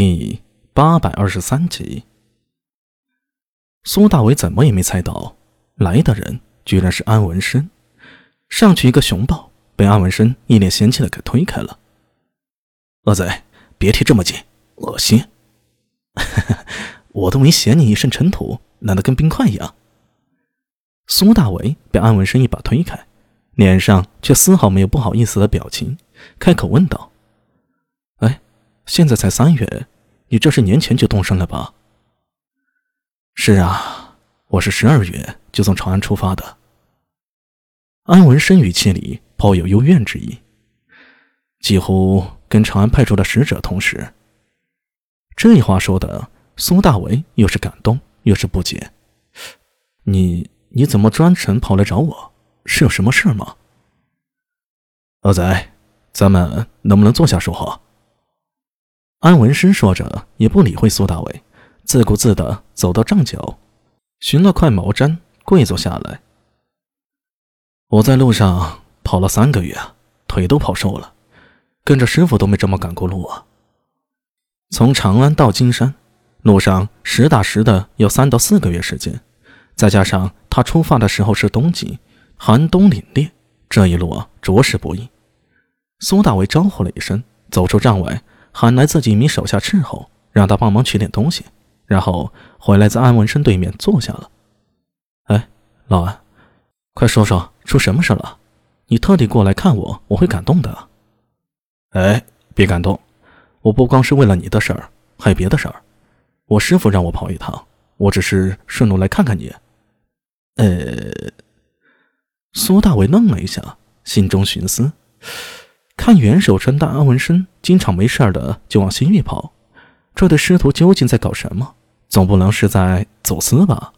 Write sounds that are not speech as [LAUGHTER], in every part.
第八百二十三集。苏大伟怎么也没猜到，来的人居然是安文生。上去一个熊抱，被安文生一脸嫌弃的给推开了。恶贼，别贴这么近，恶心！[LAUGHS] 我都没嫌你一身尘土，烂得跟冰块一样。苏大伟被安文生一把推开，脸上却丝毫没有不好意思的表情，开口问道：“，现在才三月，你这是年前就动身了吧？”“是啊，我是十二月就从长安出发的。”安文生语气里颇有幽怨之意，几乎跟长安派出的使者同时。这话说的，苏大伟又是感动又是不解：“你……”你怎么专程跑来找我？是有什么事吗？恶贼，咱们能不能坐下说话？安文生说着，也不理会苏大伟，自顾自的走到帐角，寻了块毛毡，跪坐下来。我在路上跑了三个月，腿都跑瘦了，跟着师傅都没这么赶过路啊。从长安到金山，路上实打实的有三到四个月时间。再加上他出发的时候是冬季，寒冬凛冽，这一路啊着实不易。苏大为招呼了一声，走出帐外，喊来自己一名手下伺候，让他帮忙取点东西，然后回来在安文生对面坐下了。哎，老安，快说说出什么事了？你特地过来看我，我会感动的。哎，别感动，我不光是为了你的事儿，还有别的事儿。我师傅让我跑一趟，我只是顺路来看看你。呃，苏大伟愣了一下，心中寻思：看元首陈大安文生经常没事的就往西域跑，这对师徒究竟在搞什么？总不能是在走私吧？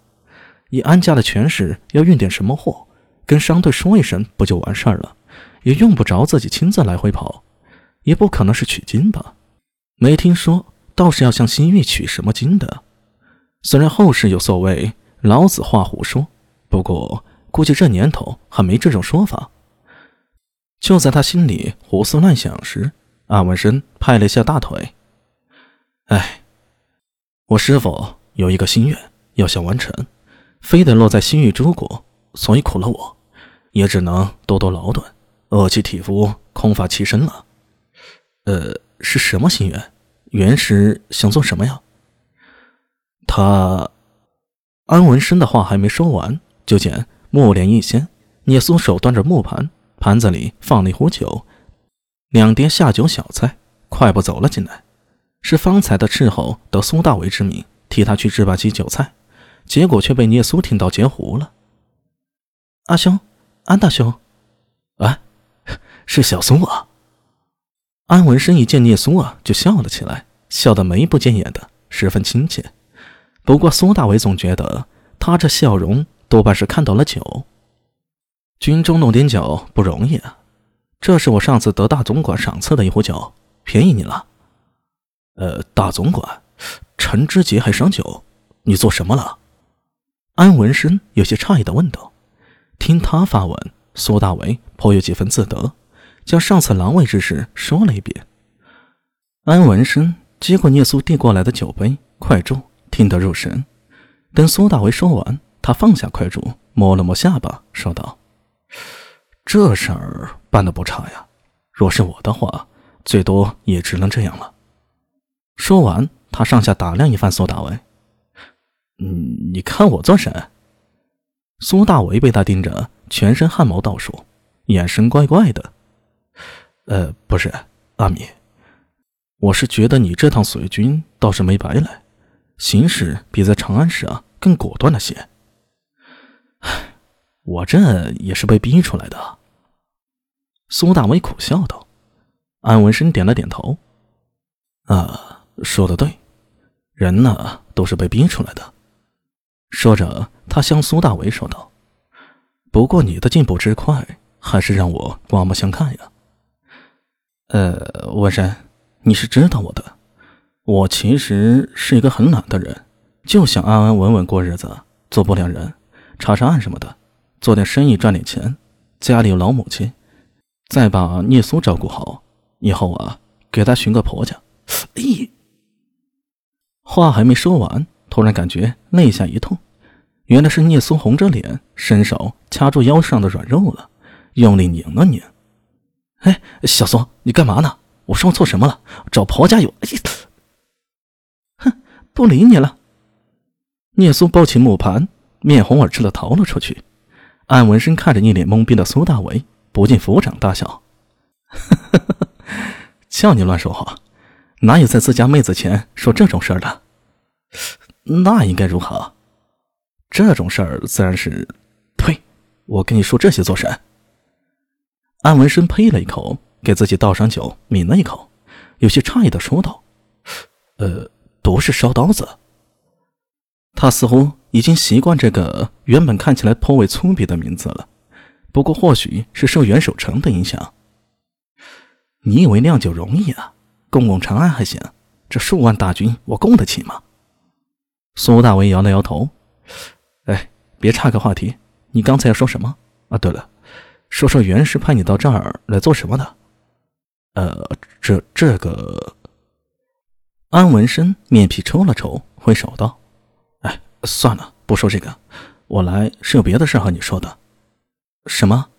以安家的权势，要运点什么货，跟商队说一声不就完事儿了？也用不着自己亲自来回跑，也不可能是取经吧？没听说，倒是要向西域取什么经的。虽然后世有所谓“老子画胡说”。不过，估计这年头还没这种说法。就在他心里胡思乱想时，安文生拍了一下大腿：“哎，我师傅有一个心愿要想完成，非得落在西域诸国，所以苦了我，也只能多多劳顿，饿其体肤，空乏其身了。呃，是什么心愿？原石想做什么呀？”他，安文生的话还没说完。就见木莲一掀，聂苏手端着木盘，盘子里放了一壶酒，两碟下酒小菜，快步走了进来。是方才的斥候得苏大为之名，替他去置办些酒菜，结果却被聂苏听到截胡了。阿兄，安大兄，啊，[LAUGHS] 是小苏啊！安文生一见聂苏啊，就笑了起来，笑得眉不见眼的，十分亲切。不过苏大为总觉得他这笑容。多半是看到了酒，军中弄点酒不容易啊。这是我上次得大总管赏赐的一壶酒，便宜你了。呃，大总管，陈知节还赏酒，你做什么了？安文生有些诧异的问道。听他发问，苏大为颇有几分自得，将上次狼狈之事说了一遍。安文生接过聂苏递过来的酒杯，快注，听得入神。等苏大为说完。他放下快箸，摸了摸下巴，说道：“这事儿办得不差呀。若是我的话，最多也只能这样了。”说完，他上下打量一番苏大为：“嗯，你看我做甚？”苏大为被他盯着，全身汗毛倒竖，眼神怪怪的。“呃，不是，阿米，我是觉得你这趟随军倒是没白来，行事比在长安时啊更果断了些。”我这也是被逼出来的。”苏大伟苦笑道。安文生点了点头：“啊，说的对，人呢都是被逼出来的。”说着，他向苏大伟说道：“不过你的进步之快，还是让我刮目相看呀。”“呃，文生，你是知道我的，我其实是一个很懒的人，就想安安稳稳过日子，做不良人。”查查案什么的，做点生意赚点钱，家里有老母亲，再把聂苏照顾好，以后啊，给她寻个婆家。咦，话还没说完，突然感觉肋下一痛，原来是聂苏红着脸，伸手掐住腰上的软肉了，用力拧了拧。哎，小苏，你干嘛呢？我说错什么了？找婆家有？哎哼，不理你了。聂苏抱起木盘，面红耳赤的逃了出去。安文生看着一脸懵逼的苏大伟，不禁抚掌大笑：“ [LAUGHS] 叫你乱说话，哪有在自家妹子前说这种事儿的？那应该如何？这种事儿自然是……呸！我跟你说这些做甚？”安文生呸了一口，给自己倒上酒，抿了一口，有些诧异的说道：“呃，不是烧刀子。”他似乎已经习惯这个原本看起来颇为粗鄙的名字了，不过或许是受袁守诚的影响。你以为酿酒容易啊？攻攻长安还行，这数万大军我供得起吗？苏大为摇了摇头。哎，别岔开话题，你刚才要说什么？啊，对了，说说袁氏派你到这儿来做什么的？呃，这这个……安文生面皮抽了抽，挥手道。算了，不说这个，我来是有别的事和你说的。什么？